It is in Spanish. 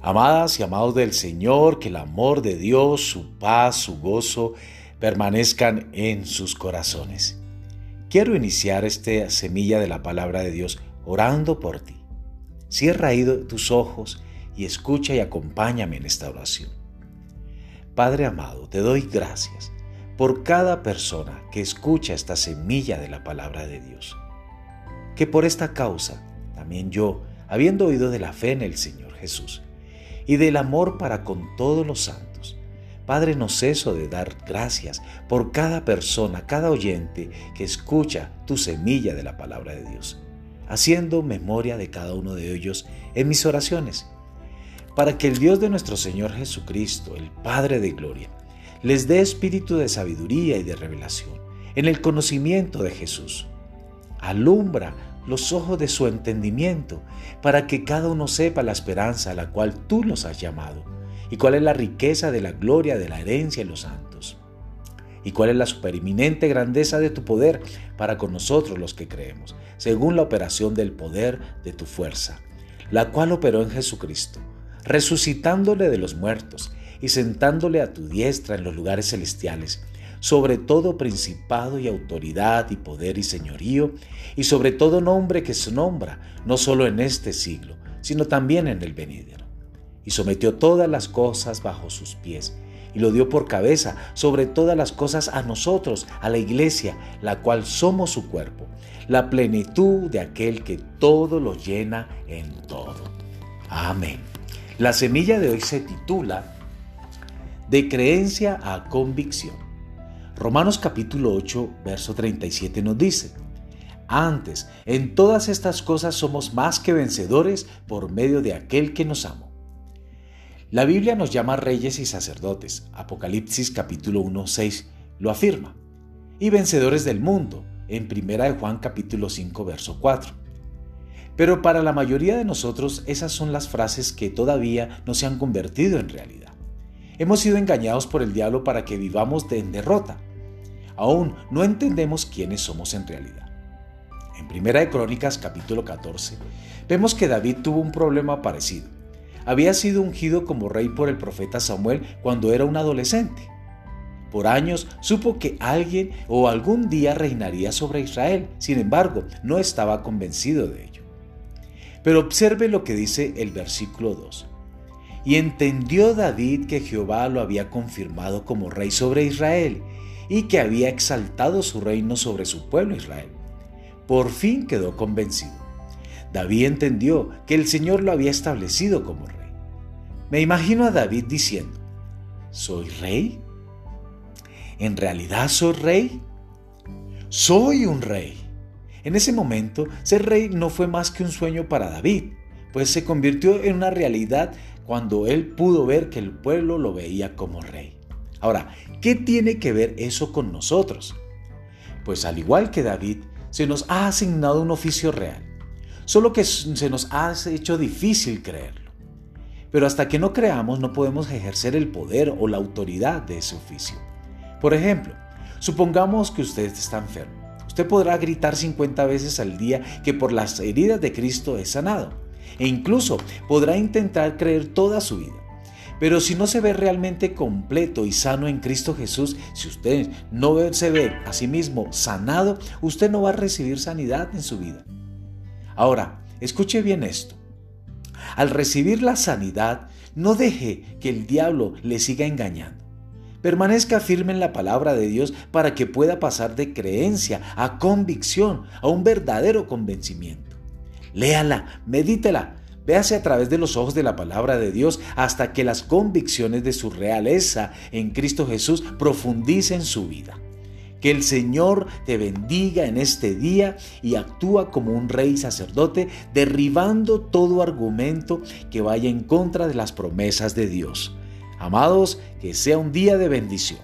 Amadas y amados del Señor, que el amor de Dios, su paz, su gozo permanezcan en sus corazones. Quiero iniciar esta semilla de la palabra de Dios orando por ti. Cierra ahí tus ojos y escucha y acompáñame en esta oración. Padre amado, te doy gracias por cada persona que escucha esta semilla de la palabra de Dios. Que por esta causa, también yo, habiendo oído de la fe en el Señor Jesús, y del amor para con todos los santos. Padre, no ceso de dar gracias por cada persona, cada oyente que escucha tu semilla de la palabra de Dios, haciendo memoria de cada uno de ellos en mis oraciones, para que el Dios de nuestro Señor Jesucristo, el Padre de Gloria, les dé espíritu de sabiduría y de revelación en el conocimiento de Jesús. Alumbra los ojos de su entendimiento, para que cada uno sepa la esperanza a la cual tú nos has llamado, y cuál es la riqueza de la gloria de la herencia en los santos, y cuál es la supereminente grandeza de tu poder para con nosotros los que creemos, según la operación del poder de tu fuerza, la cual operó en Jesucristo, resucitándole de los muertos y sentándole a tu diestra en los lugares celestiales, sobre todo principado y autoridad y poder y señorío, y sobre todo nombre que se nombra, no solo en este siglo, sino también en el venidero. Y sometió todas las cosas bajo sus pies, y lo dio por cabeza sobre todas las cosas a nosotros, a la iglesia, la cual somos su cuerpo, la plenitud de aquel que todo lo llena en todo. Amén. La semilla de hoy se titula De creencia a convicción. Romanos capítulo 8, verso 37 nos dice, antes, en todas estas cosas somos más que vencedores por medio de aquel que nos amó. La Biblia nos llama reyes y sacerdotes, Apocalipsis capítulo 1, 6 lo afirma, y vencedores del mundo, en Primera de Juan capítulo 5, verso 4. Pero para la mayoría de nosotros esas son las frases que todavía no se han convertido en realidad. Hemos sido engañados por el diablo para que vivamos en derrota. Aún no entendemos quiénes somos en realidad. En Primera de Crónicas capítulo 14 vemos que David tuvo un problema parecido. Había sido ungido como rey por el profeta Samuel cuando era un adolescente. Por años supo que alguien o algún día reinaría sobre Israel, sin embargo no estaba convencido de ello. Pero observe lo que dice el versículo 2. Y entendió David que Jehová lo había confirmado como rey sobre Israel y que había exaltado su reino sobre su pueblo Israel. Por fin quedó convencido. David entendió que el Señor lo había establecido como rey. Me imagino a David diciendo, ¿soy rey? ¿En realidad soy rey? Soy un rey. En ese momento, ser rey no fue más que un sueño para David, pues se convirtió en una realidad cuando él pudo ver que el pueblo lo veía como rey. Ahora, ¿qué tiene que ver eso con nosotros? Pues al igual que David, se nos ha asignado un oficio real, solo que se nos ha hecho difícil creerlo. Pero hasta que no creamos no podemos ejercer el poder o la autoridad de ese oficio. Por ejemplo, supongamos que usted está enfermo. Usted podrá gritar 50 veces al día que por las heridas de Cristo es sanado e incluso podrá intentar creer toda su vida. Pero si no se ve realmente completo y sano en Cristo Jesús, si usted no se ve a sí mismo sanado, usted no va a recibir sanidad en su vida. Ahora, escuche bien esto. Al recibir la sanidad, no deje que el diablo le siga engañando. Permanezca firme en la palabra de Dios para que pueda pasar de creencia a convicción, a un verdadero convencimiento. Léala, medítela, véase a través de los ojos de la palabra de Dios hasta que las convicciones de su realeza en Cristo Jesús profundicen su vida. Que el Señor te bendiga en este día y actúa como un rey sacerdote, derribando todo argumento que vaya en contra de las promesas de Dios. Amados, que sea un día de bendición.